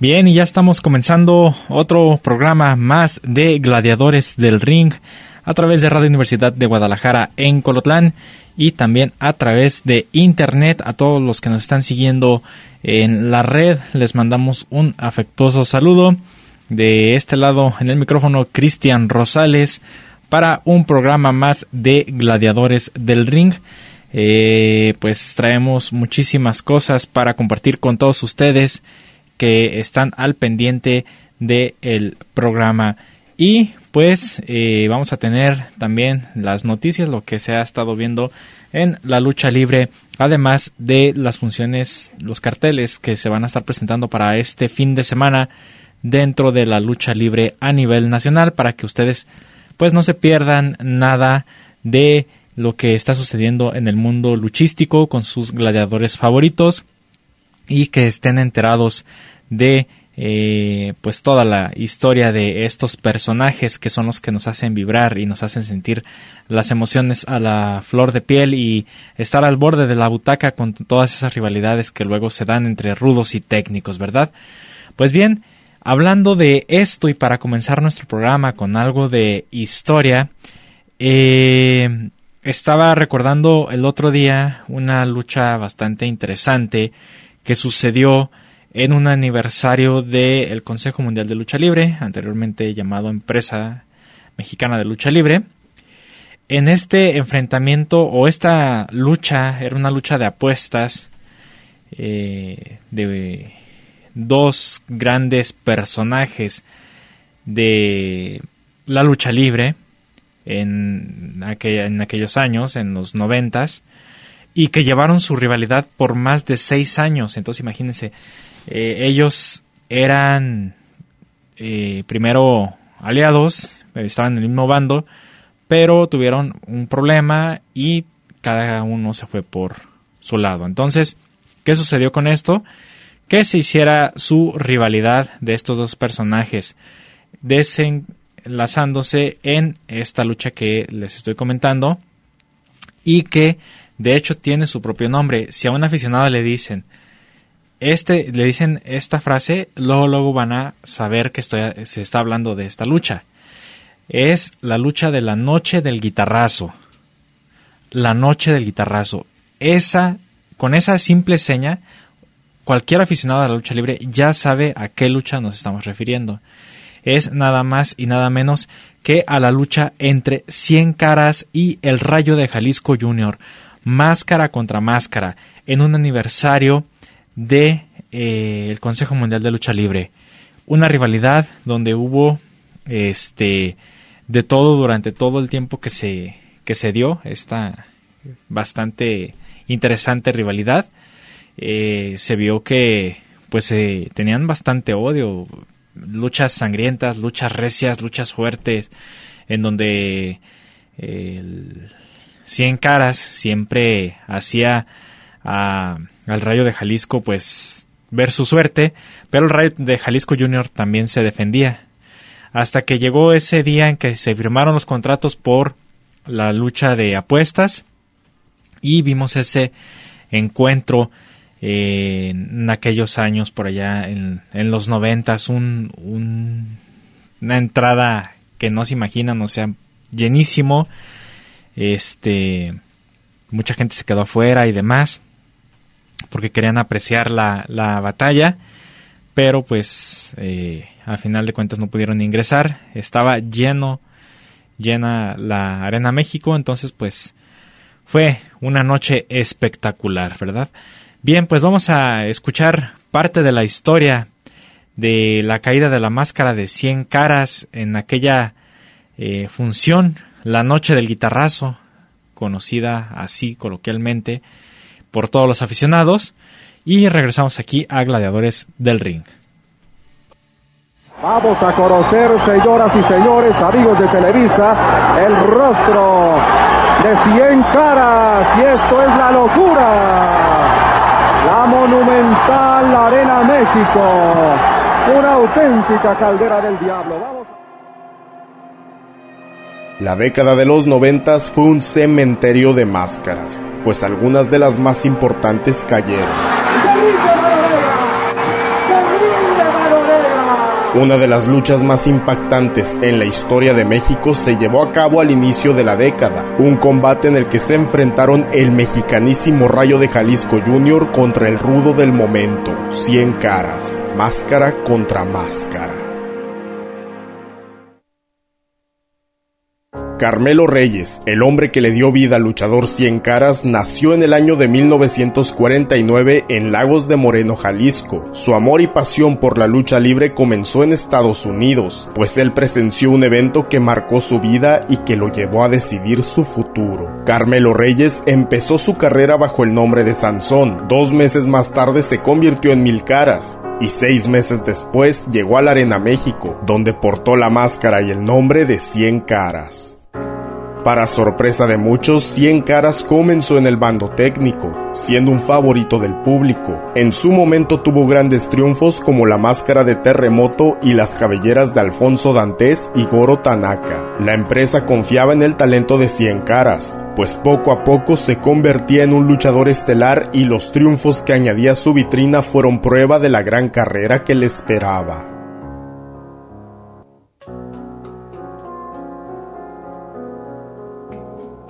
Bien, y ya estamos comenzando otro programa más de Gladiadores del Ring a través de Radio Universidad de Guadalajara en Colotlán y también a través de internet. A todos los que nos están siguiendo en la red les mandamos un afectuoso saludo. De este lado en el micrófono Cristian Rosales para un programa más de Gladiadores del Ring. Eh, pues traemos muchísimas cosas para compartir con todos ustedes que están al pendiente del programa. Y pues eh, vamos a tener también las noticias, lo que se ha estado viendo en la lucha libre, además de las funciones, los carteles que se van a estar presentando para este fin de semana dentro de la lucha libre a nivel nacional para que ustedes pues no se pierdan nada de lo que está sucediendo en el mundo luchístico con sus gladiadores favoritos y que estén enterados de eh, pues toda la historia de estos personajes que son los que nos hacen vibrar y nos hacen sentir las emociones a la flor de piel y estar al borde de la butaca con todas esas rivalidades que luego se dan entre rudos y técnicos, ¿verdad? Pues bien, hablando de esto y para comenzar nuestro programa con algo de historia, eh, estaba recordando el otro día una lucha bastante interesante que sucedió en un aniversario del Consejo Mundial de Lucha Libre, anteriormente llamado Empresa Mexicana de Lucha Libre. En este enfrentamiento o esta lucha era una lucha de apuestas eh, de dos grandes personajes de la lucha libre en, en aquellos años, en los noventas, y que llevaron su rivalidad por más de seis años. Entonces imagínense, eh, ellos eran eh, primero aliados, estaban en el mismo bando, pero tuvieron un problema y cada uno se fue por su lado. Entonces, ¿qué sucedió con esto? Que se hiciera su rivalidad de estos dos personajes, desenlazándose en esta lucha que les estoy comentando y que de hecho, tiene su propio nombre. Si a un aficionado le dicen, este, le dicen esta frase, luego, luego van a saber que estoy, se está hablando de esta lucha. Es la lucha de la noche del guitarrazo. La noche del guitarrazo. Esa, con esa simple seña, cualquier aficionado a la lucha libre ya sabe a qué lucha nos estamos refiriendo. Es nada más y nada menos que a la lucha entre Cien Caras y el Rayo de Jalisco Jr máscara contra máscara en un aniversario de eh, el Consejo Mundial de Lucha Libre. Una rivalidad donde hubo este de todo durante todo el tiempo que se que se dio esta bastante interesante rivalidad. Eh, se vio que pues tenían bastante odio, luchas sangrientas, luchas recias, luchas fuertes, en donde el, Cien Caras siempre hacía al Rayo de Jalisco pues ver su suerte, pero el Rayo de Jalisco Junior también se defendía. Hasta que llegó ese día en que se firmaron los contratos por la lucha de apuestas y vimos ese encuentro en aquellos años por allá en, los noventas, un, una entrada que no se imaginan, o sea, llenísimo este, mucha gente se quedó afuera y demás. porque querían apreciar la, la batalla, pero pues eh, final de cuentas no pudieron ingresar, estaba lleno, llena la Arena México, entonces pues fue una noche espectacular, ¿verdad? Bien, pues vamos a escuchar parte de la historia de la caída de la máscara de 100 caras en aquella eh, función, la noche del guitarrazo, conocida así coloquialmente por todos los aficionados, y regresamos aquí a Gladiadores del Ring. Vamos a conocer, señoras y señores, amigos de Televisa, el rostro de 100 caras, y esto es la locura. La monumental Arena México, una auténtica caldera del diablo. Vamos La década de los noventas fue un cementerio de máscaras, pues algunas de las más importantes cayeron. Una de las luchas más impactantes en la historia de México se llevó a cabo al inicio de la década, un combate en el que se enfrentaron el mexicanísimo Rayo de Jalisco Jr. contra el rudo del momento, 100 caras, máscara contra máscara. Carmelo Reyes, el hombre que le dio vida al luchador Cien Caras, nació en el año de 1949 en Lagos de Moreno, Jalisco. Su amor y pasión por la lucha libre comenzó en Estados Unidos, pues él presenció un evento que marcó su vida y que lo llevó a decidir su futuro. Carmelo Reyes empezó su carrera bajo el nombre de Sansón. Dos meses más tarde se convirtió en Mil Caras, y seis meses después llegó a la Arena México, donde portó la máscara y el nombre de Cien Caras. Para sorpresa de muchos, Cien Caras comenzó en el bando técnico, siendo un favorito del público. En su momento tuvo grandes triunfos como la máscara de terremoto y las cabelleras de Alfonso Dantes y Goro Tanaka. La empresa confiaba en el talento de Cien Caras, pues poco a poco se convertía en un luchador estelar y los triunfos que añadía a su vitrina fueron prueba de la gran carrera que le esperaba.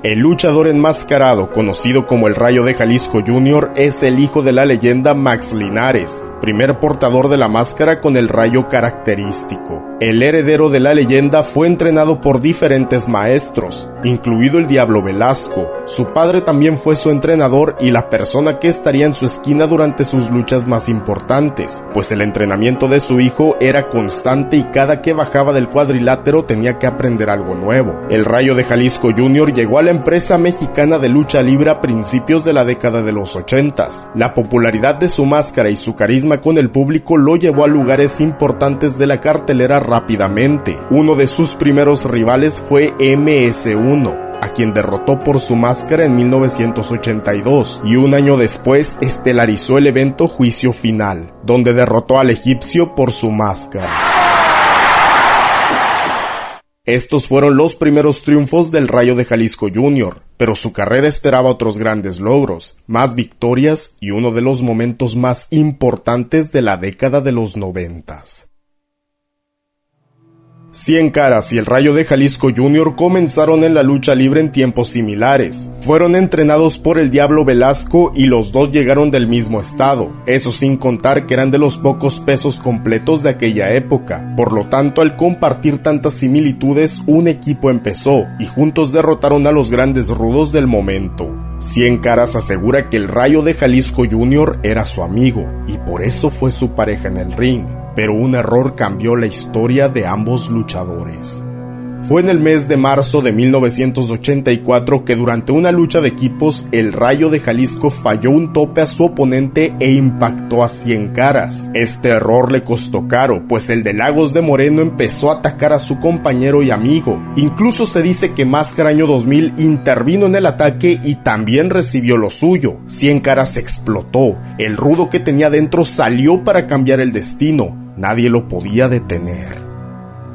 El luchador enmascarado, conocido como el Rayo de Jalisco Jr., es el hijo de la leyenda Max Linares, primer portador de la máscara con el rayo característico. El heredero de la leyenda fue entrenado por diferentes maestros, incluido el Diablo Velasco. Su padre también fue su entrenador y la persona que estaría en su esquina durante sus luchas más importantes, pues el entrenamiento de su hijo era constante y cada que bajaba del cuadrilátero tenía que aprender algo nuevo. El Rayo de Jalisco Jr. llegó a la empresa mexicana de lucha libre a principios de la década de los 80. La popularidad de su máscara y su carisma con el público lo llevó a lugares importantes de la cartelera rápidamente. Uno de sus primeros rivales fue MS1 a quien derrotó por su máscara en 1982 y un año después estelarizó el evento Juicio Final, donde derrotó al egipcio por su máscara. Estos fueron los primeros triunfos del Rayo de Jalisco Jr., pero su carrera esperaba otros grandes logros, más victorias y uno de los momentos más importantes de la década de los noventas. Cien Caras y el Rayo de Jalisco Jr. comenzaron en la lucha libre en tiempos similares. Fueron entrenados por el Diablo Velasco y los dos llegaron del mismo estado, eso sin contar que eran de los pocos pesos completos de aquella época. Por lo tanto, al compartir tantas similitudes, un equipo empezó y juntos derrotaron a los grandes rudos del momento. Cien Caras asegura que el Rayo de Jalisco Jr. era su amigo y por eso fue su pareja en el ring pero un error cambió la historia de ambos luchadores. Fue en el mes de marzo de 1984 que durante una lucha de equipos el Rayo de Jalisco falló un tope a su oponente e impactó a 100 caras. Este error le costó caro, pues el de Lagos de Moreno empezó a atacar a su compañero y amigo. Incluso se dice que Máscara Año 2000 intervino en el ataque y también recibió lo suyo. 100 caras explotó, el rudo que tenía dentro salió para cambiar el destino Nadie lo podía detener.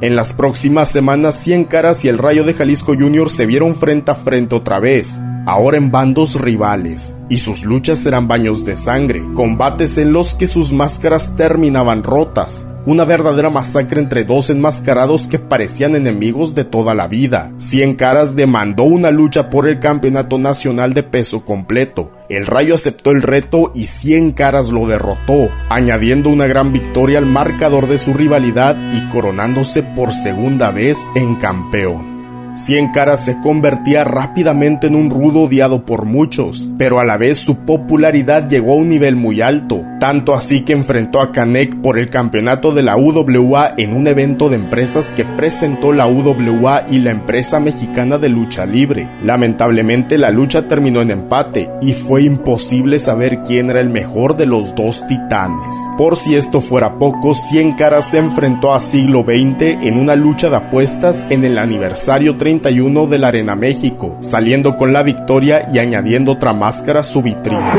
En las próximas semanas, Cien Caras y el Rayo de Jalisco Jr. se vieron frente a frente otra vez, ahora en bandos rivales, y sus luchas eran baños de sangre, combates en los que sus máscaras terminaban rotas, una verdadera masacre entre dos enmascarados que parecían enemigos de toda la vida. Cien Caras demandó una lucha por el campeonato nacional de peso completo. El Rayo aceptó el reto y Cien Caras lo derrotó, añadiendo una gran victoria al marcador de su rivalidad y coronándose por segunda vez en campeón. Cien Caras se convertía rápidamente en un rudo odiado por muchos, pero a la vez su popularidad llegó a un nivel muy alto, tanto así que enfrentó a Canek por el campeonato de la UWA en un evento de empresas que presentó la UWA y la empresa mexicana de lucha libre. Lamentablemente la lucha terminó en empate y fue imposible saber quién era el mejor de los dos titanes. Por si esto fuera poco, Cien Caras se enfrentó a Siglo XX en una lucha de apuestas en el aniversario 31 de la Arena México, saliendo con la victoria y añadiendo otra máscara a su vitrina.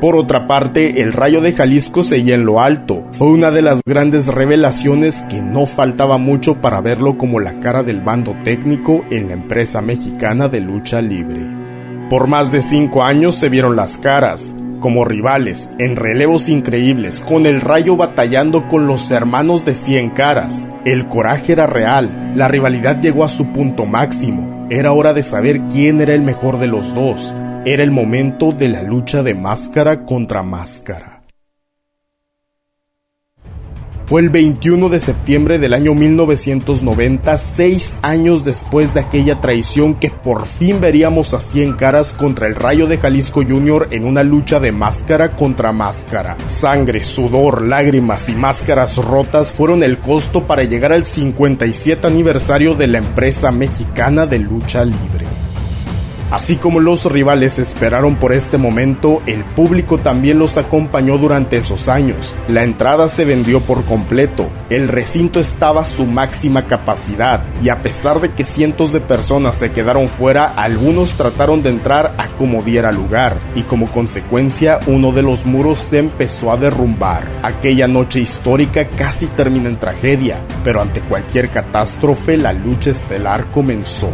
Por otra parte, el Rayo de Jalisco seguía en lo alto. Fue una de las grandes revelaciones que no faltaba mucho para verlo como la cara del bando técnico en la empresa mexicana de lucha libre. Por más de cinco años se vieron las caras, como rivales, en relevos increíbles, con el rayo batallando con los hermanos de cien caras. El coraje era real, la rivalidad llegó a su punto máximo. Era hora de saber quién era el mejor de los dos. Era el momento de la lucha de máscara contra máscara. Fue el 21 de septiembre del año 1990, seis años después de aquella traición que por fin veríamos a cien caras contra el Rayo de Jalisco Jr. en una lucha de máscara contra máscara. Sangre, sudor, lágrimas y máscaras rotas fueron el costo para llegar al 57 aniversario de la empresa mexicana de lucha libre. Así como los rivales esperaron por este momento, el público también los acompañó durante esos años. La entrada se vendió por completo, el recinto estaba a su máxima capacidad y a pesar de que cientos de personas se quedaron fuera, algunos trataron de entrar a como diera lugar y como consecuencia uno de los muros se empezó a derrumbar. Aquella noche histórica casi termina en tragedia, pero ante cualquier catástrofe la lucha estelar comenzó.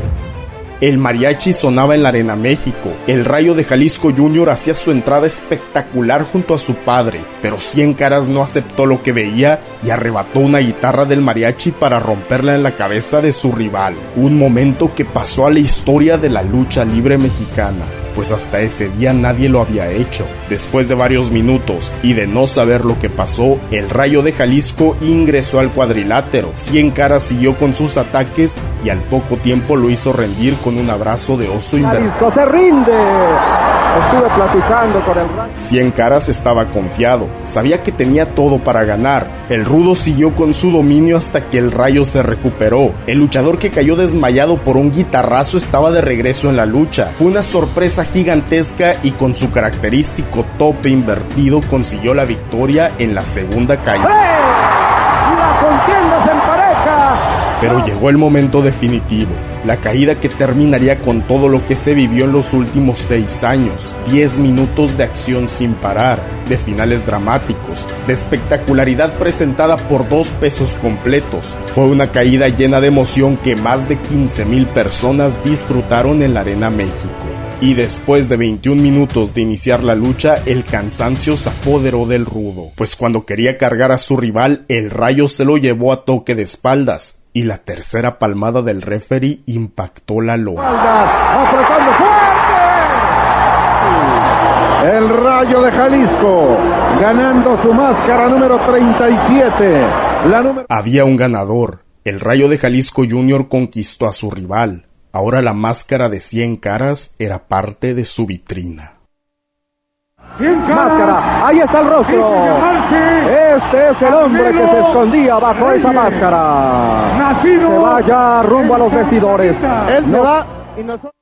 El mariachi sonaba en la Arena México. El Rayo de Jalisco Jr. hacía su entrada espectacular junto a su padre, pero Cien Caras no aceptó lo que veía y arrebató una guitarra del mariachi para romperla en la cabeza de su rival. Un momento que pasó a la historia de la lucha libre mexicana pues hasta ese día nadie lo había hecho. Después de varios minutos y de no saber lo que pasó, el Rayo de Jalisco ingresó al cuadrilátero. Cien Caras siguió con sus ataques y al poco tiempo lo hizo rendir con un abrazo de oso Jalisco se rinde. Estuve platicando con el Cien Caras estaba confiado, sabía que tenía todo para ganar. El rudo siguió con su dominio hasta que el rayo se recuperó. El luchador que cayó desmayado por un guitarrazo estaba de regreso en la lucha. Fue una sorpresa gigantesca y con su característico tope invertido consiguió la victoria en la segunda caída. Pero llegó el momento definitivo, la caída que terminaría con todo lo que se vivió en los últimos seis años. Diez minutos de acción sin parar, de finales dramáticos, de espectacularidad presentada por dos pesos completos. Fue una caída llena de emoción que más de 15 mil personas disfrutaron en la Arena México. Y después de 21 minutos de iniciar la lucha, el cansancio se apoderó del rudo, pues cuando quería cargar a su rival, el rayo se lo llevó a toque de espaldas, y la tercera palmada del referee impactó la lona. El Rayo de Jalisco ganando su máscara número 37. La Había un ganador. El Rayo de Jalisco Jr. conquistó a su rival. Ahora la máscara de 100 caras era parte de su vitrina. Máscara, ahí está el rostro. Este es el hombre que se escondía bajo esa máscara. Se vaya rumbo a los vestidores. Él se va y nosotros...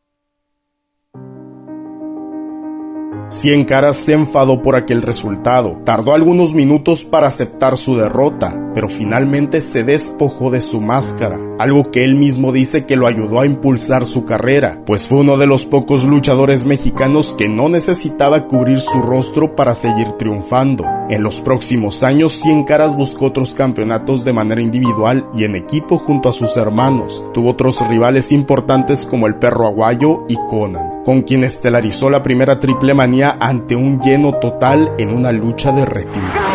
Cien Caras se enfadó por aquel resultado. Tardó algunos minutos para aceptar su derrota, pero finalmente se despojó de su máscara, algo que él mismo dice que lo ayudó a impulsar su carrera, pues fue uno de los pocos luchadores mexicanos que no necesitaba cubrir su rostro para seguir triunfando. En los próximos años, Cien Caras buscó otros campeonatos de manera individual y en equipo junto a sus hermanos. Tuvo otros rivales importantes como el Perro Aguayo y Conan, con quien estelarizó la primera triple manía ante un lleno total en una lucha de retiro.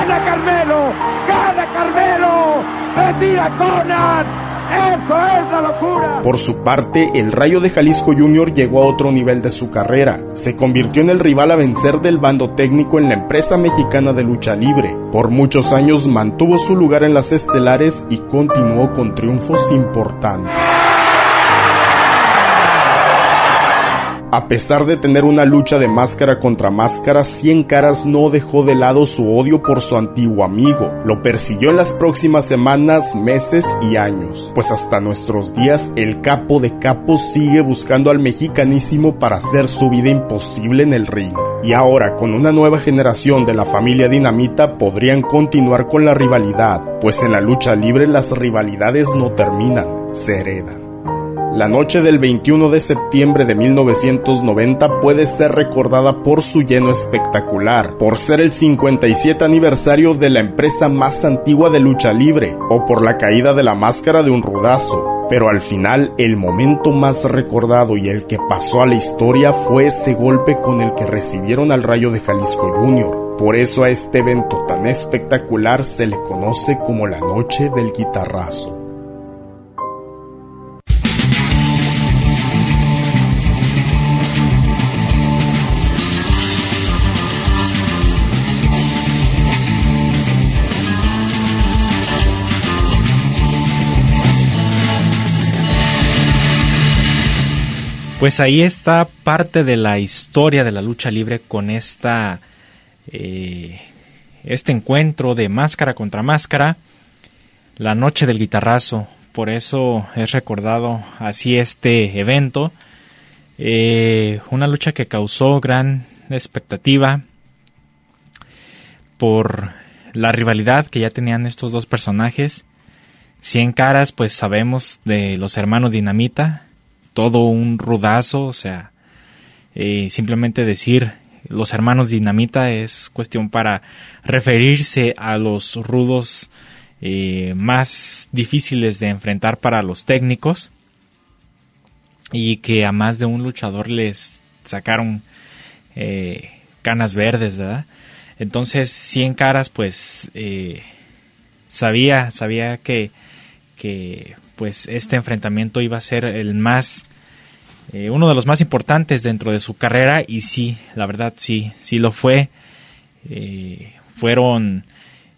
¡Retira Conan! ¡Eso es la locura! Por su parte, el Rayo de Jalisco Jr. llegó a otro nivel de su carrera. Se convirtió en el rival a vencer del bando técnico en la empresa mexicana de lucha libre. Por muchos años mantuvo su lugar en las estelares y continuó con triunfos importantes. A pesar de tener una lucha de máscara contra máscara, Cien Caras no dejó de lado su odio por su antiguo amigo. Lo persiguió en las próximas semanas, meses y años, pues hasta nuestros días el capo de capos sigue buscando al mexicanísimo para hacer su vida imposible en el ring. Y ahora, con una nueva generación de la familia Dinamita, podrían continuar con la rivalidad, pues en la lucha libre las rivalidades no terminan, se heredan. La noche del 21 de septiembre de 1990 puede ser recordada por su lleno espectacular, por ser el 57 aniversario de la empresa más antigua de lucha libre, o por la caída de la máscara de un rudazo. Pero al final, el momento más recordado y el que pasó a la historia fue ese golpe con el que recibieron al Rayo de Jalisco Jr. Por eso a este evento tan espectacular se le conoce como la Noche del Guitarrazo. Pues ahí está parte de la historia de la lucha libre con esta eh, este encuentro de máscara contra máscara, la noche del guitarrazo. Por eso es recordado así este evento. Eh, una lucha que causó gran expectativa por la rivalidad que ya tenían estos dos personajes. Cien caras, pues sabemos de los hermanos Dinamita, todo un rudazo, o sea, eh, simplemente decir los hermanos dinamita es cuestión para referirse a los rudos eh, más difíciles de enfrentar para los técnicos y que a más de un luchador les sacaron eh, canas verdes, ¿verdad? Entonces, 100 caras, pues sabía, sabía que, que pues este enfrentamiento iba a ser el más eh, uno de los más importantes dentro de su carrera y sí, la verdad sí, sí lo fue. Eh, fueron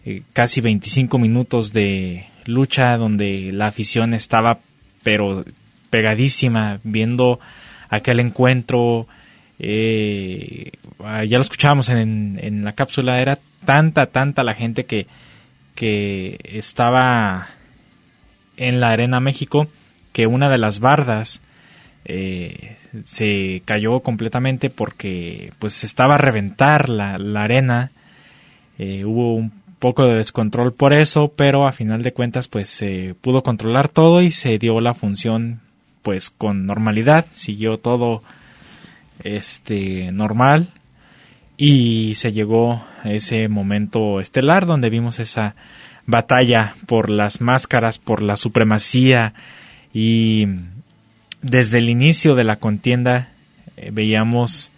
eh, casi 25 minutos de lucha donde la afición estaba pero pegadísima viendo aquel encuentro. ya lo escuchábamos en, en la cápsula, era tanta, tanta la gente que, que estaba en la Arena México que una de las bardas eh, se cayó completamente porque pues estaba a reventar la, arena. Eh, hubo un poco de descontrol por eso, pero a final de cuentas pues se pudo controlar todo y se dio la función pues con normalidad, siguió todo este normal y se llegó a ese momento estelar donde vimos esa batalla por las máscaras, por la supremacía y desde el inicio de la contienda eh, veíamos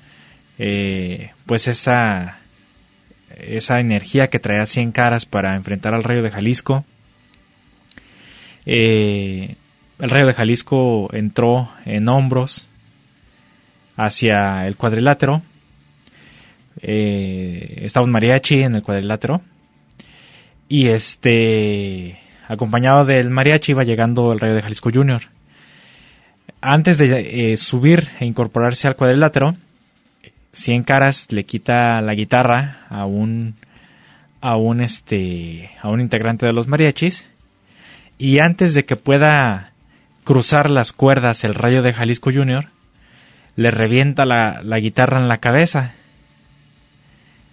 eh, pues esa esa energía que traía 100 caras para enfrentar al Rayo de Jalisco. Eh, el Rayo de Jalisco entró en hombros hacia el cuadrilátero. estaba un mariachi en el cuadrilátero y este, acompañado del mariachi, iba llegando el Rayo de Jalisco Junior. Antes de eh, subir e incorporarse al cuadrilátero, Cien Caras le quita la guitarra a un a un este a un integrante de los mariachis y antes de que pueda cruzar las cuerdas el rayo de Jalisco Junior le revienta la, la guitarra en la cabeza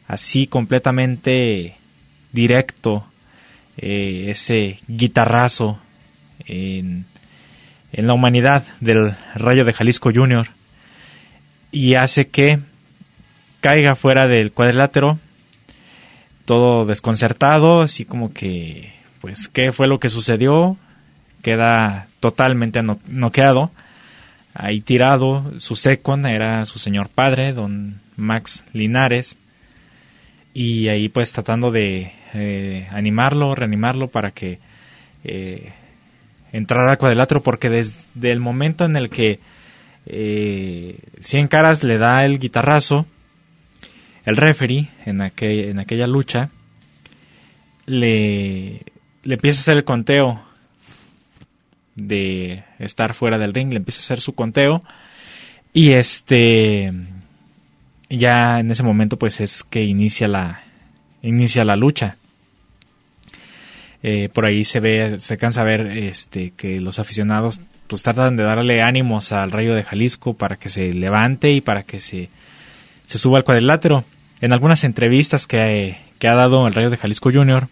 así completamente directo eh, ese guitarrazo en, en la humanidad del Rayo de Jalisco Junior y hace que caiga fuera del cuadrilátero todo desconcertado, así como que, pues, ¿qué fue lo que sucedió? Queda totalmente noqueado, ahí tirado, su second era su señor padre, don Max Linares, y ahí pues tratando de eh, animarlo, reanimarlo para que eh, entrara al cuadrilátero, porque desde el momento en el que eh, Cien Caras le da el guitarrazo, el referee en, en aquella lucha le, le empieza a hacer el conteo de estar fuera del ring, le empieza a hacer su conteo y este ya en ese momento pues es que inicia la inicia la lucha. Eh, por ahí se ve, se cansa a ver este, que los aficionados pues tratan de darle ánimos al Rayo de Jalisco para que se levante y para que se, se suba al cuadrilátero. En algunas entrevistas que, ha dado el Rayo de Jalisco Junior,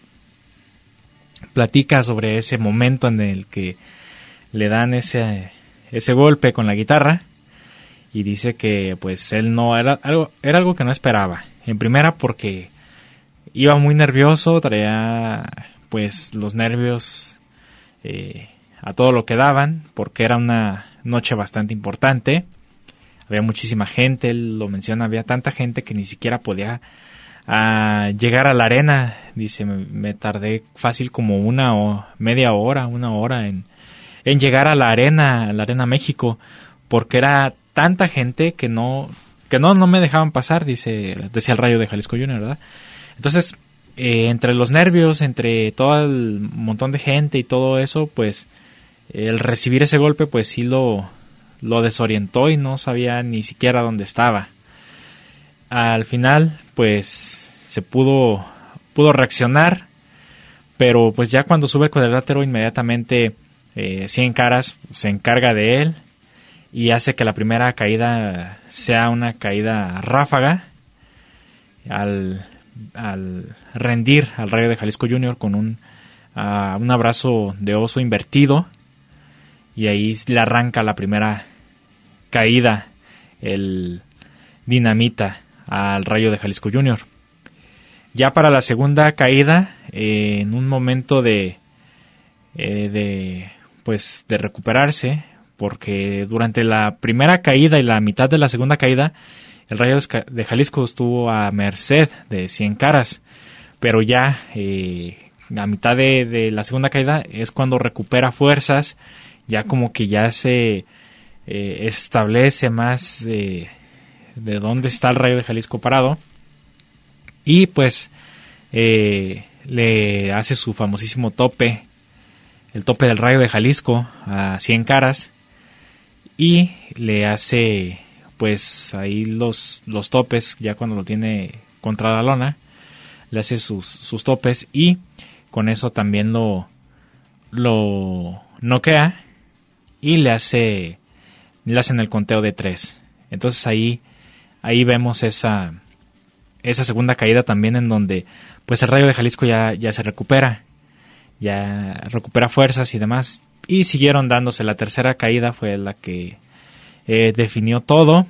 platica sobre ese momento en el que le dan ese, ese golpe con la guitarra y dice que pues él no era algo era algo que no esperaba en primera porque iba muy nervioso traía pues los nervios eh, a todo lo que daban porque era una noche bastante importante había muchísima gente, él lo menciona, había tanta gente que ni siquiera podía ah, llegar a la arena. Dice, me, tardé fácil como una o media hora, una hora en, en llegar a la arena, a la arena México, porque era tanta gente que no, que no, no me dejaban pasar, dice, decía el Rayo de Jalisco Junior, ¿verdad? Entonces, eh, entre los nervios, entre todo el montón de gente y todo eso, pues el recibir ese golpe, pues sí lo, lo desorientó y no sabía ni siquiera dónde estaba. Al final, pues se pudo, pudo reaccionar, pero pues ya cuando sube el cuadrilátero inmediatamente eh, Cien Caras se encarga de él y hace que la primera caída sea una caída ráfaga al, al rendir al Rayo de Jalisco Junior con un, ah, un abrazo de oso invertido y ahí le arranca la primera caída el dinamita al Rayo de Jalisco Junior. Ya para la segunda caída, eh, en un momento de, eh, de, pues, de recuperarse, porque durante la primera caída y la mitad de la segunda caída, el Rayo de Jalisco estuvo a merced de 100 caras, pero ya eh, a mitad de, la segunda caída es cuando recupera fuerzas, ya como que ya se eh, establece más de, dónde está el rayo de Jalisco parado. Y pues eh, le hace su famosísimo tope, el tope del rayo de Jalisco a 100 caras y le hace pues ahí los, los topes ya cuando lo tiene contra la lona le hace sus, sus topes y con eso también lo lo noquea y le hace le hacen el conteo de tres. Entonces ahí, ahí vemos esa, esa segunda caída también en donde pues el Rayo de Jalisco ya, ya se recupera, ya recupera fuerzas y demás. Y siguieron dándose. La tercera caída fue la que eh, definió todo.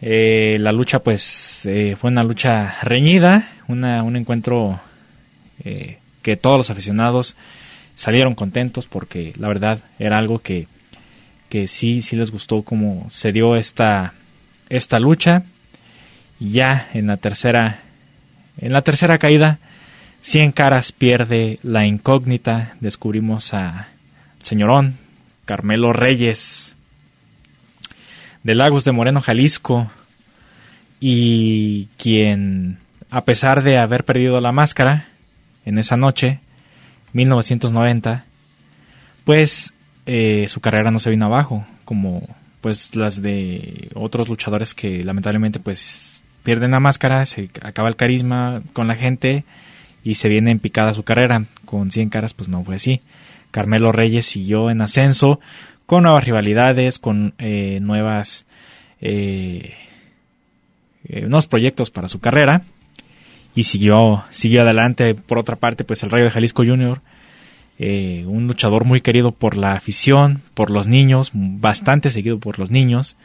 Eh, la lucha pues eh, fue una lucha reñida, una, un encuentro que todos los aficionados salieron contentos porque la verdad era algo que que sí, sí les gustó cómo se dio esta, esta lucha. Ya en la tercera, en la tercera caída, Cien Caras pierde la incógnita. Descubrimos a señorón Carmelo Reyes de Lagos de Moreno, Jalisco, y quien, a pesar de haber perdido la máscara en esa noche, 1990, pues eh, su carrera no se vino abajo, como pues las de otros luchadores que lamentablemente pues pierden la máscara, se acaba el carisma con la gente y se viene en picada su carrera. Con 100 caras pues no fue así. Carmelo Reyes siguió en ascenso con nuevas rivalidades, con eh, nuevas eh, nuevos proyectos para su carrera y siguió, siguió adelante. Por otra parte, pues el Rayo de Jalisco Junior, eh, un luchador muy querido por la afición, por los niños, bastante seguido por los niños.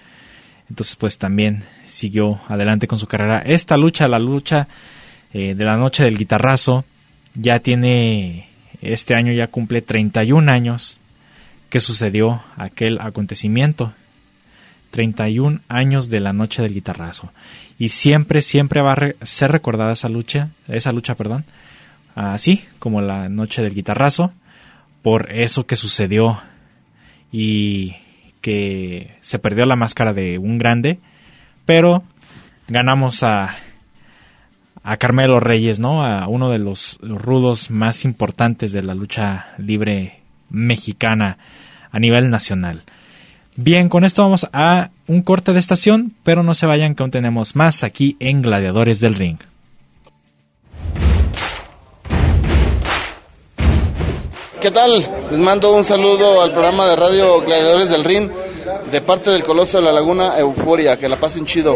Entonces, pues también siguió adelante con su carrera. Esta lucha, la lucha eh, de la noche del guitarrazo, ya tiene, este año ya cumple 31 años que sucedió aquel acontecimiento. 31 años de la noche del guitarrazo. Y siempre, siempre va a ser recordada esa lucha, esa lucha, perdón, así como la noche del guitarrazo, por eso que sucedió y que se perdió la máscara de un grande, pero ganamos a, a Carmelo Reyes, ¿no? A uno de los rudos más importantes de la lucha libre mexicana a nivel nacional. Bien, con esto vamos a un corte de estación, pero no se vayan que aún tenemos más aquí en Gladiadores del Ring. ¿Qué tal? Les mando un saludo al programa de radio Gladiadores del Ring de parte del Coloso de la Laguna Euforia. Que la pasen chido.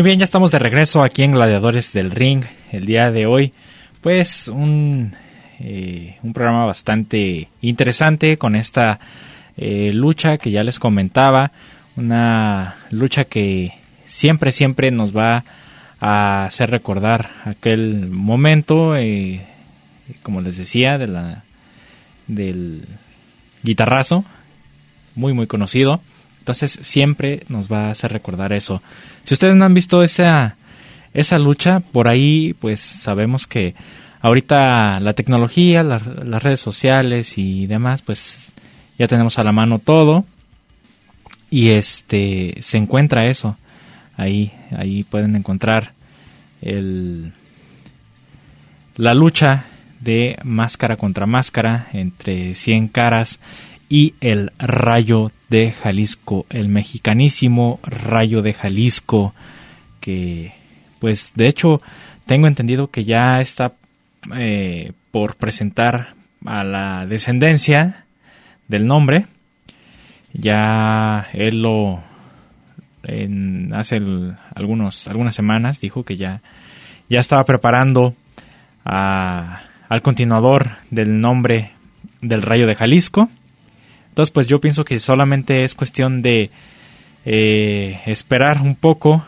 Muy bien, ya estamos de regreso aquí en Gladiadores del Ring. El día de hoy, pues un, eh, un programa bastante interesante con esta eh, lucha que ya les comentaba. Una lucha que siempre, siempre nos va a hacer recordar aquel momento, eh, como les decía, de la, del guitarrazo, muy, muy conocido. Entonces siempre nos va a hacer recordar eso. Si ustedes no han visto esa, esa lucha, por ahí pues sabemos que ahorita la tecnología, las redes sociales y demás, pues ya tenemos a la mano todo. Y este se encuentra eso. Ahí ahí pueden encontrar el la lucha de máscara contra máscara entre 100 caras y el Rayo de Jalisco, el mexicanísimo Rayo de Jalisco, que pues de hecho tengo entendido que ya está eh, por presentar a la descendencia del nombre. Ya él lo en, hace algunos, algunas semanas dijo que ya, ya estaba preparando al continuador del nombre del Rayo de Jalisco pues yo pienso que solamente es cuestión de eh, esperar un poco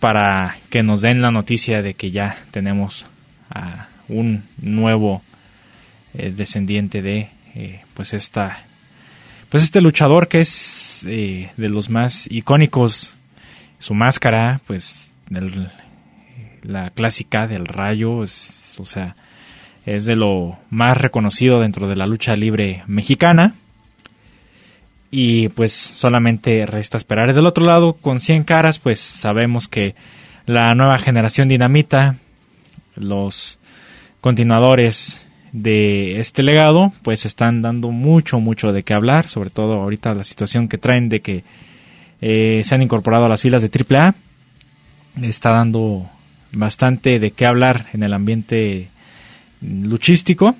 para que nos den la noticia de que ya tenemos a un nuevo eh, descendiente de eh, pues esta pues este luchador que es de los más icónicos. Su máscara pues la clásica del rayo es, o sea es de lo más reconocido dentro de la lucha libre mexicana. Y pues solamente resta esperar. Del otro lado, con 100 caras, pues sabemos que la nueva generación dinamita, los continuadores de este legado, pues están dando mucho, mucho de qué hablar, sobre todo ahorita la situación que traen de que eh, se han incorporado a las filas de AAA, está dando bastante de qué hablar en el ambiente luchístico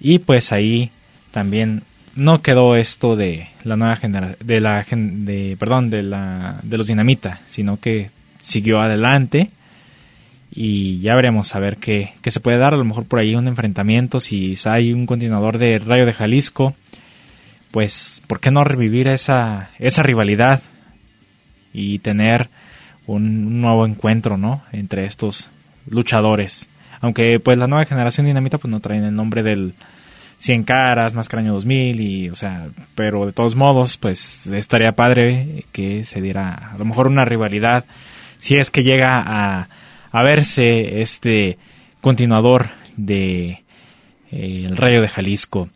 y pues ahí también no quedó esto de la nueva generación de la de perdón de la de los dinamita sino que siguió adelante y ya veremos a ver qué, qué, se puede dar. A lo mejor por ahí un enfrentamiento, si hay un continuador de Rayo de Jalisco, pues ¿por qué no revivir esa, esa rivalidad y tener un, nuevo encuentro, ¿no? Entre estos luchadores. Aunque pues la nueva generación dinamita pues no traen el nombre del 100 caras, más año 2000 y o sea, pero de todos modos pues estaría padre que se diera a lo mejor una rivalidad si es que llega a a verse este continuador de eh, el Rayo de Jalisco.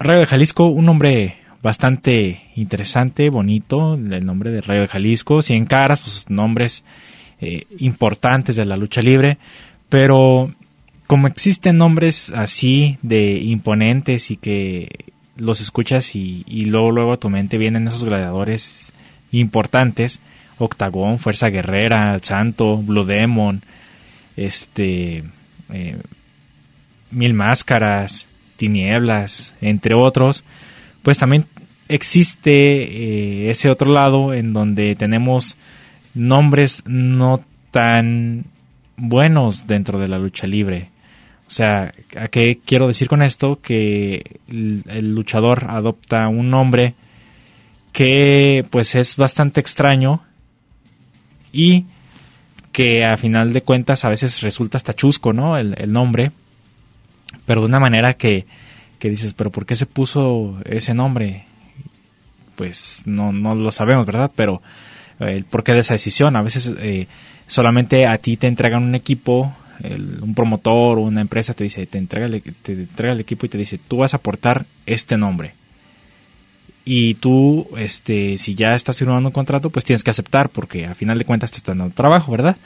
Rayo de Jalisco, un nombre bastante interesante, bonito, el nombre de Rayo de Jalisco, Cien Caras, pues nombres eh, importantes de la lucha libre, pero como existen nombres así de imponentes y que los escuchas y, luego luego a tu mente vienen esos gladiadores importantes, Octagón, Fuerza Guerrera, Santo, Blue Demon, este, eh, Mil Máscaras, Tinieblas, entre otros, pues también existe eh, ese otro lado en donde tenemos nombres no tan buenos dentro de la lucha libre. O sea, ¿a qué quiero decir con esto? Que el luchador adopta un nombre que pues es bastante extraño y que a final de cuentas a veces resulta hasta chusco, ¿no? El, nombre, pero de una manera que, que, dices, pero ¿por qué se puso ese nombre? Pues no, no lo sabemos, ¿verdad? Pero el porqué de esa decisión, a veces eh, solamente a ti te entregan un equipo, un promotor o una empresa te dice, te entrega, te entrega el equipo y te dice, tú vas a aportar este nombre y tú, este, si ya estás firmando un contrato, pues tienes que aceptar porque a final de cuentas te están dando trabajo, ¿verdad?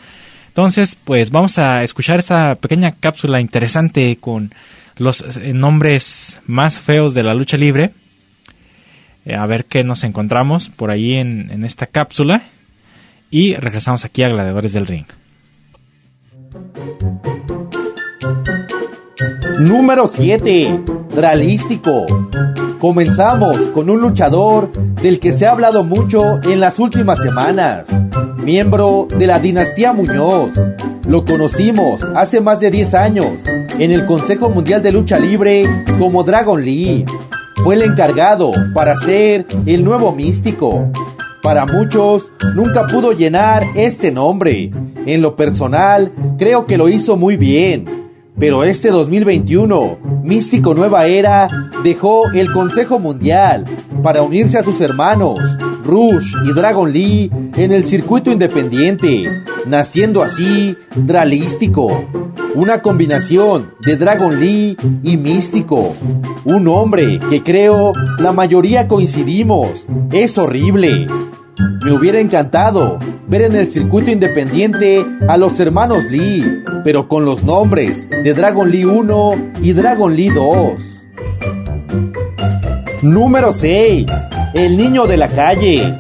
Entonces, pues vamos a escuchar esta pequeña cápsula interesante con los eh, nombres más feos de la lucha libre. Eh, a ver qué nos encontramos por ahí en, esta cápsula. Y regresamos aquí a Gladiadores del Ring. Número 7. Dralístico. Comenzamos con un luchador del que se ha hablado mucho en las últimas semanas, miembro de la dinastía Muñoz. Lo conocimos hace más de 10 años en el Consejo Mundial de Lucha Libre como Dragon Lee. Fue el encargado para ser el nuevo místico. Para muchos, nunca pudo llenar este nombre. En lo personal, creo que lo hizo muy bien pero este 2021, Místico Nueva Era dejó el Consejo Mundial para unirse a sus hermanos, Rush y Dragon Lee, en el circuito independiente, naciendo así Dralístico, una combinación de Dragon Lee y Místico, un hombre que creo la mayoría coincidimos, es horrible. Me hubiera encantado ver en el circuito independiente a los hermanos Lee, pero con los nombres de Dragon Lee 1 y Dragon Lee 2. Número 6. El niño de la calle.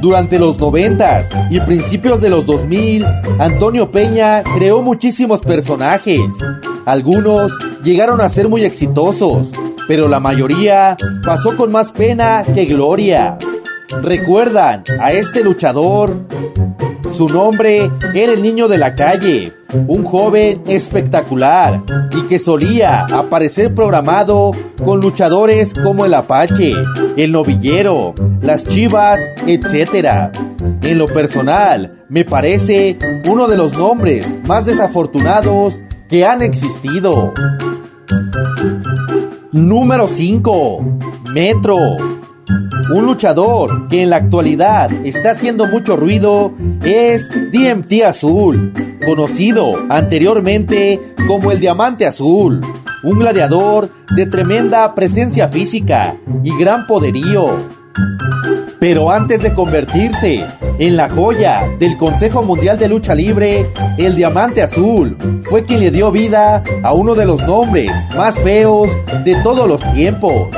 Durante los 90 y principios de los 2000, Antonio Peña creó muchísimos personajes. Algunos llegaron a ser muy exitosos, pero la mayoría pasó con más pena que gloria. ¿Recuerdan a este luchador? Su nombre era el niño de la calle, un joven espectacular y que solía aparecer programado con luchadores como el Apache, el Novillero, las Chivas, etc. En lo personal, me parece uno de los nombres más desafortunados que han existido. Número 5. Metro. Un luchador que en la actualidad está haciendo mucho ruido es DMT Azul, conocido anteriormente como el Diamante Azul, un gladiador de tremenda presencia física y gran poderío. Pero antes de convertirse en la joya del Consejo Mundial de Lucha Libre, el Diamante Azul fue quien le dio vida a uno de los nombres más feos de todos los tiempos,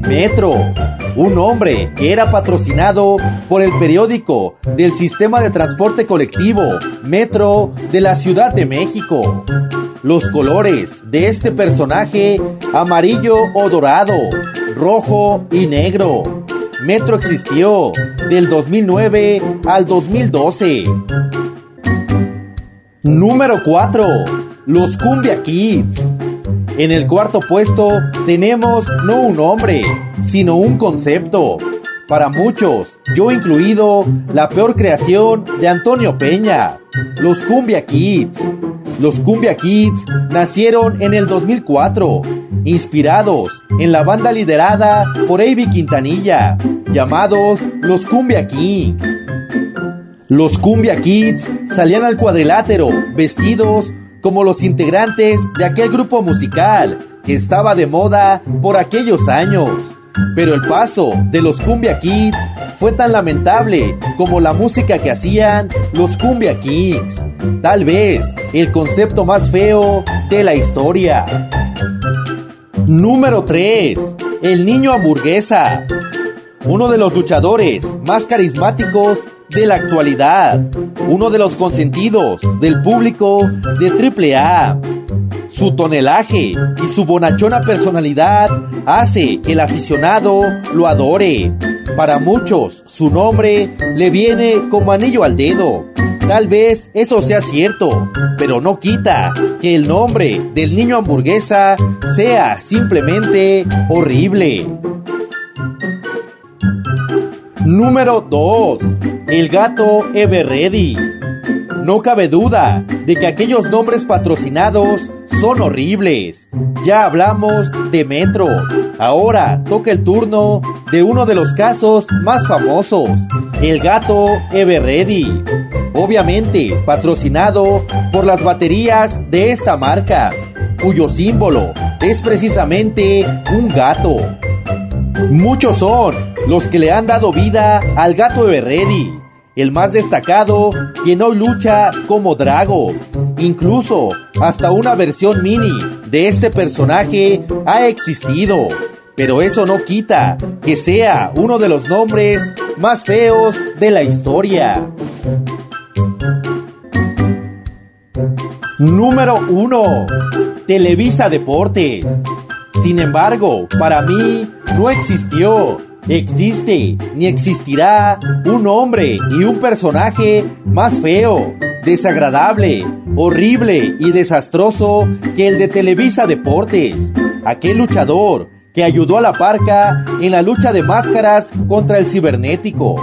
Metro. Un hombre que era patrocinado por el periódico del sistema de transporte colectivo Metro de la Ciudad de México. Los colores de este personaje, amarillo o dorado, rojo y negro. Metro existió del 2009 al 2012. Número 4. Los Cumbia Kids. En el cuarto puesto tenemos no un hombre, sino un concepto. Para muchos, yo incluido, la peor creación de Antonio Peña, los Cumbia Kids. Los Cumbia Kids nacieron en el 2004, inspirados en la banda liderada por Avi Quintanilla, llamados los Cumbia Kings. Los Cumbia Kids salían al cuadrilátero vestidos como los integrantes de aquel grupo musical que estaba de moda por aquellos años. Pero el paso de los Cumbia Kids fue tan lamentable como la música que hacían los Cumbia Kings. Tal vez el concepto más feo de la historia. Número 3. El niño hamburguesa. Uno de los luchadores más carismáticos de la actualidad, uno de los consentidos del público de AAA. Su tonelaje y su bonachona personalidad hace que el aficionado lo adore. Para muchos, su nombre le viene como anillo al dedo. Tal vez eso sea cierto, pero no quita que el nombre del niño hamburguesa sea simplemente horrible. Número 2. El gato Everready. No cabe duda de que aquellos nombres patrocinados son horribles. Ya hablamos de Metro. Ahora toca el turno de uno de los casos más famosos, el gato Everready. Obviamente patrocinado por las baterías de esta marca, cuyo símbolo es precisamente un gato. Muchos son los que le han dado vida al gato Everready, el más destacado quien hoy lucha como Drago. Incluso hasta una versión mini de este personaje ha existido. Pero eso no quita que sea uno de los nombres más feos de la historia. Número 1. Televisa Deportes. Sin embargo, para mí no existió, existe ni existirá un hombre y un personaje más feo, desagradable, horrible y desastroso que el de Televisa Deportes, aquel luchador que ayudó a la parca en la lucha de máscaras contra el cibernético.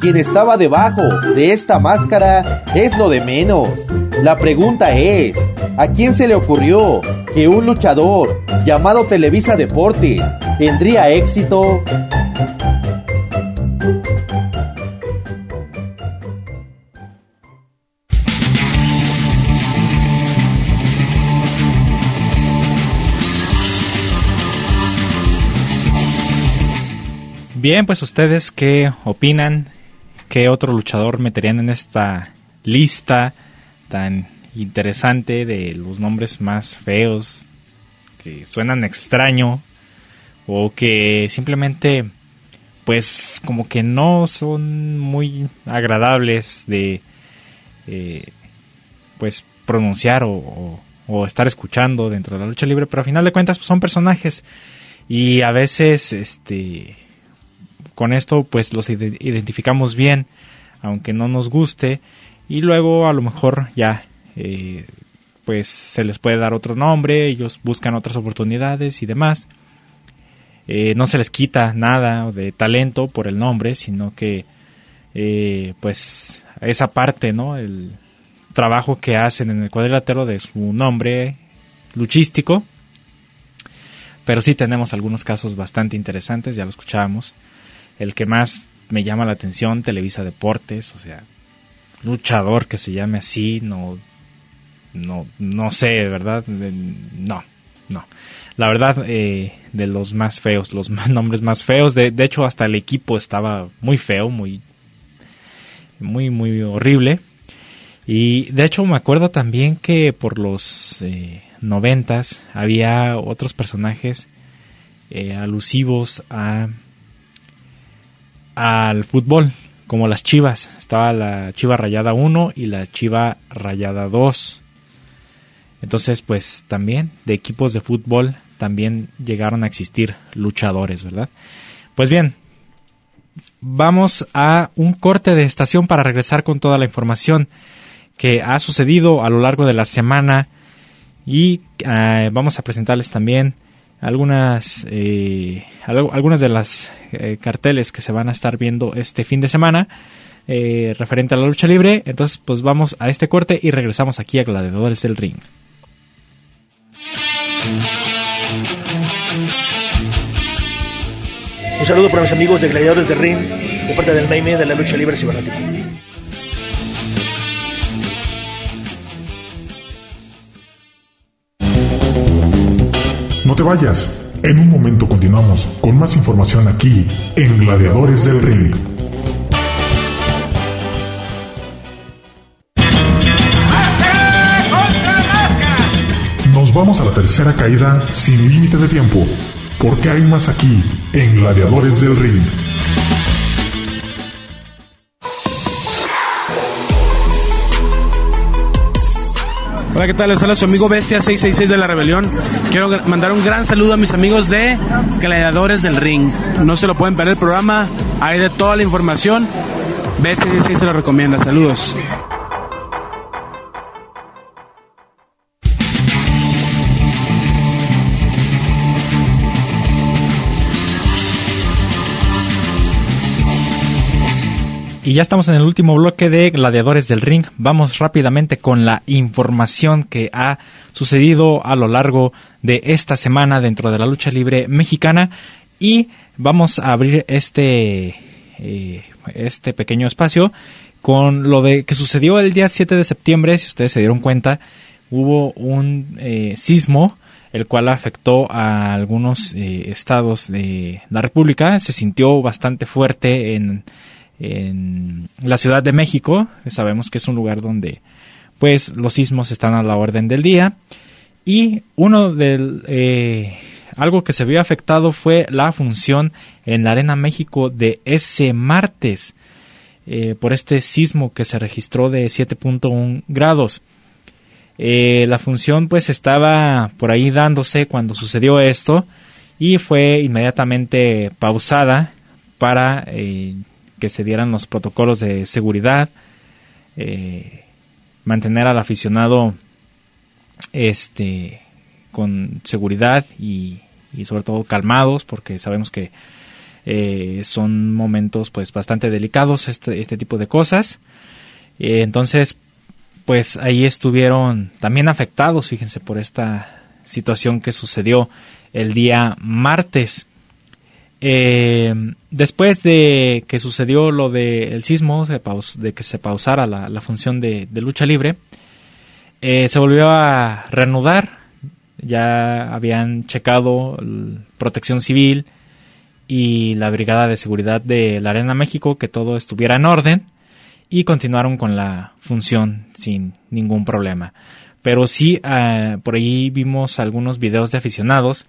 Quien estaba debajo de esta máscara es lo de menos. La pregunta es, ¿a quién se le ocurrió que un luchador llamado Televisa Deportes tendría éxito? Bien, pues ustedes qué opinan, qué otro luchador meterían en esta lista tan interesante de los nombres más feos, que suenan extraño o que simplemente pues como que no son muy agradables de eh, pues pronunciar o, estar escuchando dentro de la lucha libre pero a final de cuentas pues, son personajes y a veces este con esto pues los identificamos bien, aunque no nos guste, y luego a lo mejor ya eh, pues se les puede dar otro nombre, ellos buscan otras oportunidades y demás. Eh, no se les quita nada de talento por el nombre, sino que eh, pues esa parte, ¿no? El trabajo que hacen en el cuadrilátero de su nombre luchístico. Pero sí tenemos algunos casos bastante interesantes, ya lo escuchábamos el que más me llama la atención, Televisa Deportes, o sea, luchador que se llame así, no, no, no sé, ¿verdad? No, no. La verdad, eh, de los más feos, los nombres más feos. De, de hecho, hasta el equipo estaba muy feo, muy, muy, muy horrible. Y de hecho me acuerdo también que por los eh, noventas había otros personajes eh, alusivos a al fútbol, como las chivas. Estaba la chiva rayada 1 y la chiva rayada 2. Entonces, pues también de equipos de fútbol también llegaron a existir luchadores, ¿verdad? Pues bien, vamos a un corte de estación para regresar con toda la información que ha sucedido a lo largo de la semana y eh, vamos a presentarles también algunas eh, algunas de las eh, carteles que se van a estar viendo este fin de semana referente a la lucha libre entonces pues vamos a este corte y regresamos aquí a Gladiadores del Ring un saludo para mis amigos de Gladiadores del Ring de parte del Maime de la lucha libre cibernética No te vayas. En un momento continuamos con más información aquí en Gladiadores del Ring. Vamos a la tercera caída sin límite de tiempo, porque hay más aquí en Gladiadores del Ring. Hola, ¿qué tal? Les habla su amigo Bestia 666 de la Rebelión. Quiero mandar un gran saludo a mis amigos de Gladiadores del Ring. No se lo pueden perder el programa, hay de toda la información. Bestia 666 se lo recomienda. Saludos. Y ya estamos en el último bloque de Gladiadores del Ring. Vamos rápidamente con la información que ha sucedido a lo largo de esta semana dentro de la lucha libre mexicana. Y vamos a abrir este, eh, este pequeño espacio con lo de que sucedió el día 7 de septiembre. Si ustedes se dieron cuenta, hubo un eh, sismo el cual afectó a algunos eh, estados de la República. Se sintió bastante fuerte en en la Ciudad de México. Sabemos que es un lugar donde pues los sismos están a la orden del día. Y uno del eh, algo que se vio afectado fue la función en la Arena México de ese martes eh, por este sismo que se registró de 7.1 grados. Eh, la función pues estaba por ahí dándose cuando sucedió esto y fue inmediatamente pausada para que se dieran los protocolos de seguridad, eh, mantener al aficionado este con seguridad y, sobre todo calmados porque sabemos que eh, son momentos pues bastante delicados este, este tipo de cosas. Eh, entonces pues ahí estuvieron también afectados fíjense por esta situación que sucedió el día martes eh, después de que sucedió lo del sismo, de que se pausara la, función de, lucha libre, eh, se volvió a reanudar. Ya habían checado protección civil y la Brigada de Seguridad de la Arena México que todo estuviera en orden y continuaron con la función sin ningún problema. Pero sí, eh, por ahí vimos algunos videos de aficionados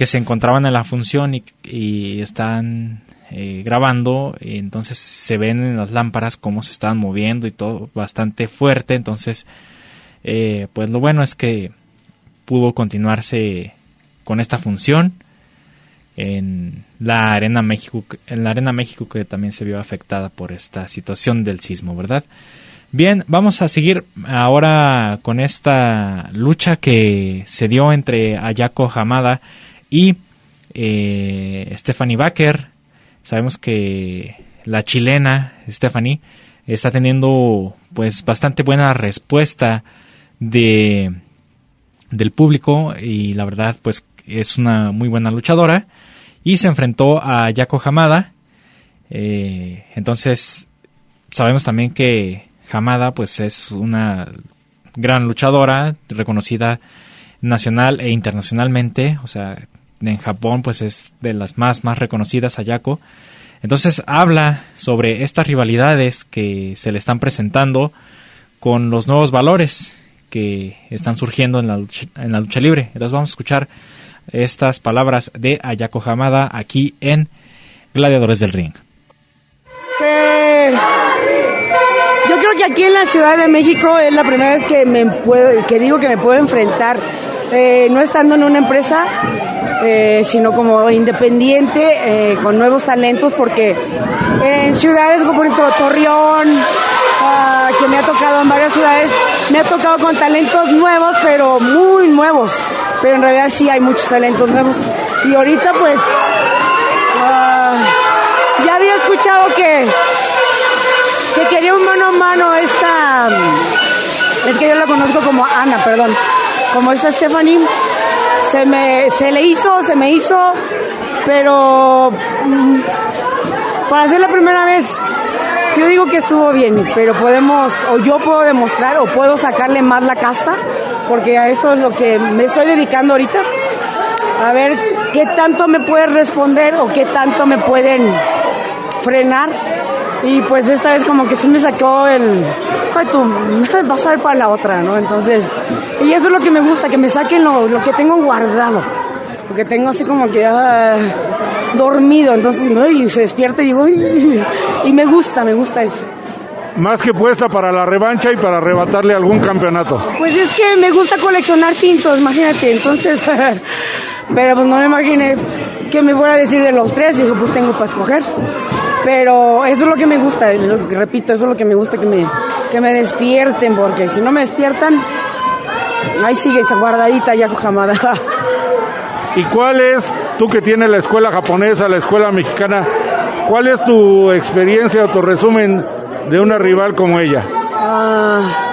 que se encontraban en la función y, están eh, grabando y entonces se ven en las lámparas cómo se estaban moviendo y todo bastante fuerte. Entonces eh, pues lo bueno es que pudo continuarse con esta función en la arena México en la arena México que también se vio afectada por esta situación del sismo verdad bien vamos a seguir ahora con esta lucha que se dio entre Ayako Hamada y eh, Stephanie Baker. Sabemos que la chilena Stephanie está teniendo pues bastante buena respuesta de del público y la verdad pues es una muy buena luchadora y se enfrentó a Yako Hamada eh, entonces sabemos también que Hamada pues es una gran luchadora reconocida nacional e internacionalmente, o sea, en Japón pues es de las más más reconocidas Ayako. Entonces habla sobre estas rivalidades que se le están presentando con los nuevos valores que están surgiendo en la lucha, en la lucha libre. Entonces vamos a escuchar estas palabras de Ayako Hamada aquí en Gladiadores del Ring. Que yo creo que aquí en la Ciudad de México es la primera vez que me puedo, que digo que me puedo enfrentar, eh, no estando en una empresa, eh, sino como independiente, eh, con nuevos talentos, porque en ciudades como por Torreón, ah, que me ha tocado en varias ciudades, me ha tocado con talentos nuevos, pero muy nuevos. Pero en realidad sí hay muchos talentos nuevos. Y ahorita pues ah, ya había escuchado que, que quería un mano a mano esta, es que yo la conozco como Ana, perdón, como esta Stephanie, se me, se le hizo, se me hizo, pero mm, para ser la primera vez, yo digo que estuvo bien, pero podemos, o yo puedo demostrar, o puedo sacarle más la casta, porque a eso es lo que me estoy dedicando ahorita, a ver qué tanto me pueden responder o qué tanto me pueden frenar. Y pues esta vez como que sí me sacó el, "Joder, tú, vas a ver para la otra, ¿no? Entonces, y eso es lo que me gusta, que me saquen lo, lo que tengo guardado. Porque tengo así como que ah, dormido, entonces ¿no? y se despierta y digo, "Uy", y me gusta, me gusta eso. Más que puesta para la revancha y para arrebatarle algún campeonato. Pues es que me gusta coleccionar cintos, imagínate, entonces, pero pues no me imaginé que me fuera a decir de los tres, digo, pues tengo para escoger. Pero eso es lo que me gusta, lo repito, eso es lo que me gusta, que me, que me despierten, porque si no me despiertan, ahí sigue esa guardadita ya Hamada. ¿Y cuál es, tú que tienes la escuela japonesa, la escuela mexicana, cuál es tu experiencia o tu resumen de una rival como ella? Ah.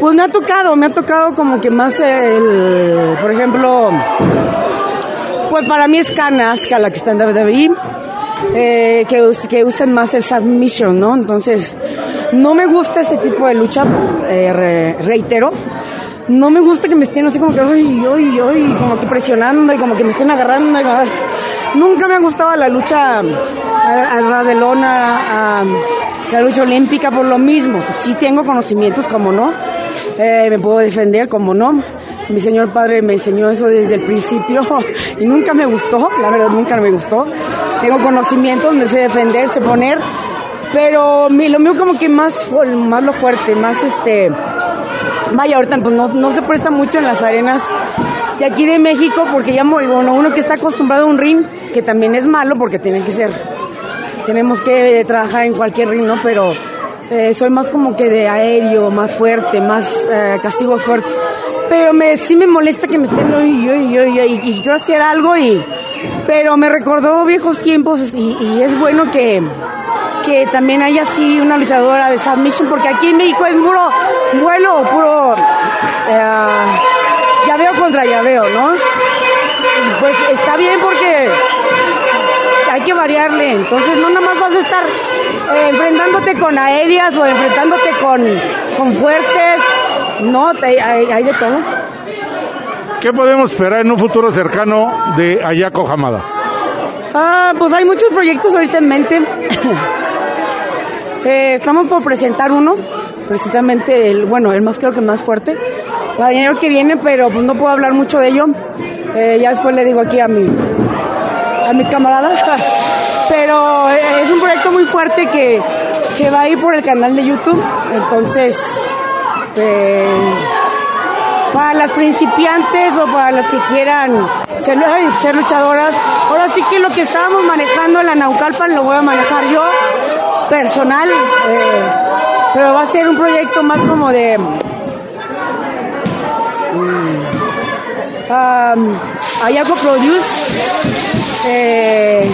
Pues me ha tocado, me ha tocado como que más el, por ejemplo, pues para mí es Kana Asuka la que está en WWE, eh, que, que usan más el submission, ¿no? Entonces, no me gusta ese tipo de lucha, eh, re- reitero. No me gusta que me estén así como que, ay, ay, ay, como que presionando y como que me estén agarrando. Nunca me ha gustado la lucha a, a ras de lona, a la lucha olímpica por lo mismo. Sí tengo conocimientos, como no. Eh, me puedo defender, como no. Mi señor padre me enseñó eso desde el principio y nunca me gustó, la verdad nunca me gustó. Tengo conocimientos, me sé defender, sé poner, pero lo mío como que más, más lo fuerte, más este... Vaya, ahorita pues no, no se presta mucho en las arenas de aquí de México porque ya, bueno, uno que está acostumbrado a un ring, que también es malo porque tiene que ser, tenemos que trabajar en cualquier ring, ¿no? Pero eh, soy más como que de aéreo, más fuerte, más eh, castigos fuertes. Pero me, sí me molesta que me estén, "Ay, ay, ay, ay", y quiero hacer algo y, pero me recordó viejos tiempos y, y es bueno que, que también haya así una luchadora de submission, porque aquí en México es puro vuelo, puro eh, llaveo contra llaveo, ¿no? Pues está bien porque que variarle, entonces no nada más vas a estar eh, enfrentándote con aéreas o enfrentándote con, con fuertes, no, te- hay, hay de todo. ¿Qué podemos esperar en un futuro cercano de Ayako Hamada? Ah, pues hay muchos proyectos ahorita en mente. Eh, estamos por presentar uno, precisamente el, bueno, el más creo que más fuerte, para el año que viene, pero pues no puedo hablar mucho de ello. Eh, ya después le digo aquí a mi, a mi camarada. Pero es un proyecto muy fuerte que, que va a ir por el canal de YouTube. Entonces, eh, para las principiantes o para las que quieran ser, luchadoras, ahora sí que lo que estábamos manejando en la Naucalpan lo voy a manejar yo, personal, eh, pero va a ser un proyecto más como de... mm, um, Ayako Produce. Eh,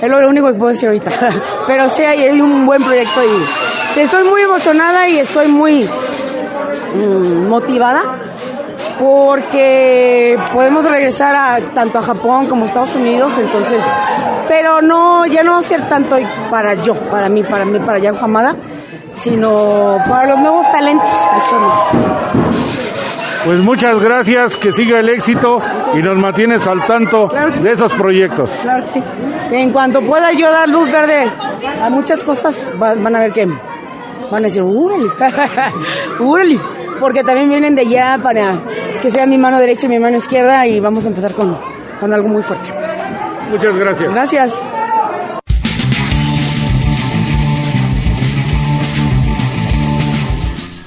es lo único que puedo decir ahorita. Pero sí, hay, un buen proyecto y estoy muy emocionada y estoy muy mm, motivada porque podemos regresar a tanto a Japón como a Estados Unidos, entonces, pero no, ya no va a ser tanto para yo, para mí, para mí, para Yan Hamada, sino para los nuevos talentos. Pues muchas gracias, que siga el éxito y nos mantienes al tanto de esos proyectos. Claro que sí. En cuanto pueda yo dar luz verde a muchas cosas, van, van a ver que van a decir, ¡úrale! ¡úrale! Porque también vienen de allá para que sea mi mano derecha y mi mano izquierda y vamos a empezar con, con algo muy fuerte. Muchas gracias. Gracias.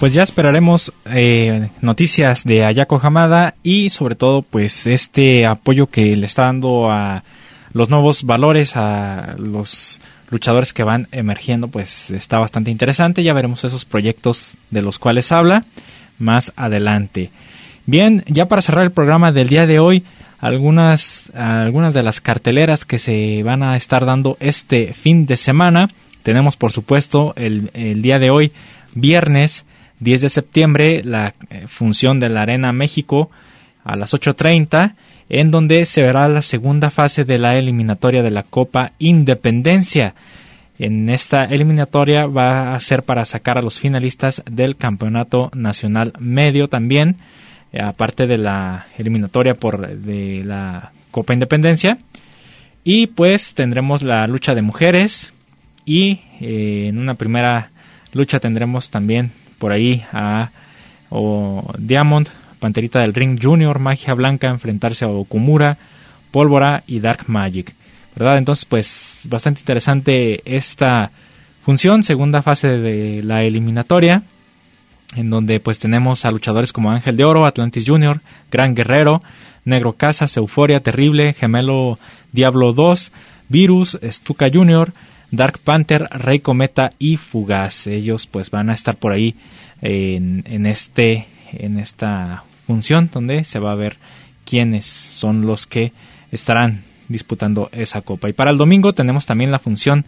Pues ya esperaremos eh, noticias de Ayako Hamada y sobre todo pues este apoyo que le está dando a los nuevos valores, a los luchadores que van emergiendo, pues está bastante interesante. Ya veremos esos proyectos de los cuales habla más adelante. Bien, ya para cerrar el programa del día de hoy, algunas, algunas de las carteleras que se van a estar dando este fin de semana. Tenemos por supuesto el, el día de hoy, viernes, 10 de septiembre, la eh, función de la Arena México a las 8.30, en donde se verá la segunda fase de la eliminatoria de la Copa Independencia. En esta eliminatoria va a ser para sacar a los finalistas del Campeonato Nacional Medio también, eh, aparte de la eliminatoria por de la Copa Independencia. Y pues tendremos la lucha de mujeres y eh, en una primera lucha tendremos también por ahí a Diamond, Panterita del Ring Junior, Magia Blanca, enfrentarse a Okumura, Pólvora y Dark Magic. ¿Verdad? Entonces, pues bastante interesante esta función, segunda fase de la eliminatoria, en donde pues tenemos a luchadores como Ángel de Oro, Atlantis Junior, Gran Guerrero, Negro Casas, Euforia Terrible, Gemelo Diablo 2, Virus, Stuka Junior, Dark Panther, Rey Cometa y Fugaz. Ellos pues van a estar por ahí en, este, en esta función donde se va a ver quiénes son los que estarán disputando esa copa. Y para el domingo tenemos también la función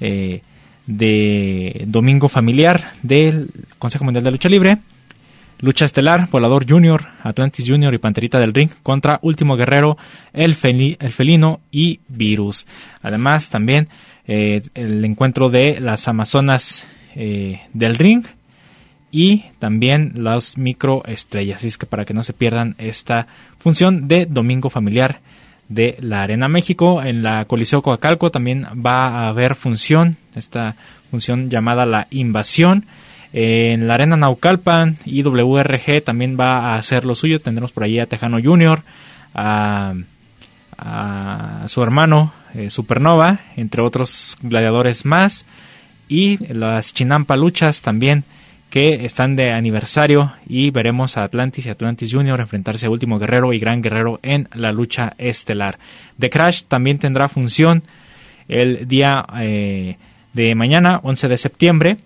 eh, de domingo familiar del Consejo Mundial de Lucha Libre. Lucha estelar, Volador Junior, Atlantis Junior y Panterita del Ring contra Último Guerrero, El, el Felino y Virus. Además también eh, el encuentro de las Amazonas eh, del Ring y también las microestrellas. Así es que para que no se pierdan esta función de Domingo Familiar de la Arena México, en la Coliseo Coacalco también va a haber función, esta función llamada la Invasión. En la Arena Naucalpan y WRG también va a hacer lo suyo. Tendremos por allí a Tejano Junior, a, a su hermano eh, Supernova, entre otros gladiadores más, y las Chinampa Luchas también que están de aniversario y veremos a Atlantis y Atlantis Junior enfrentarse a Último Guerrero y Gran Guerrero en la lucha estelar. The Crash también tendrá función el día eh, de mañana, 11 de septiembre.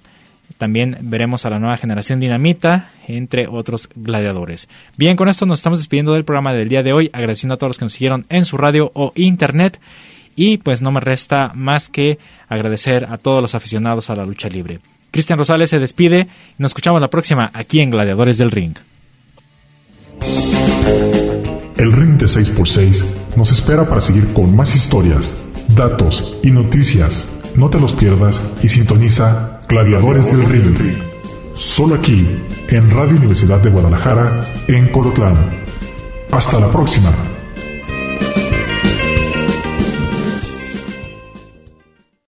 También veremos a la nueva generación Dinamita, entre otros gladiadores. Bien, con esto nos estamos despidiendo del programa del día de hoy, agradeciendo a todos los que nos siguieron en su radio o internet y pues no me resta más que agradecer a todos los aficionados a la lucha libre. Cristian Rosales se despide y nos escuchamos la próxima aquí en Gladiadores del Ring. El Ring de 6x6 nos espera para seguir con más historias, datos y noticias. No te los pierdas y sintoniza Gladiadores del Ring. Solo aquí, en Radio Universidad de Guadalajara, en Colotlán. Hasta la próxima.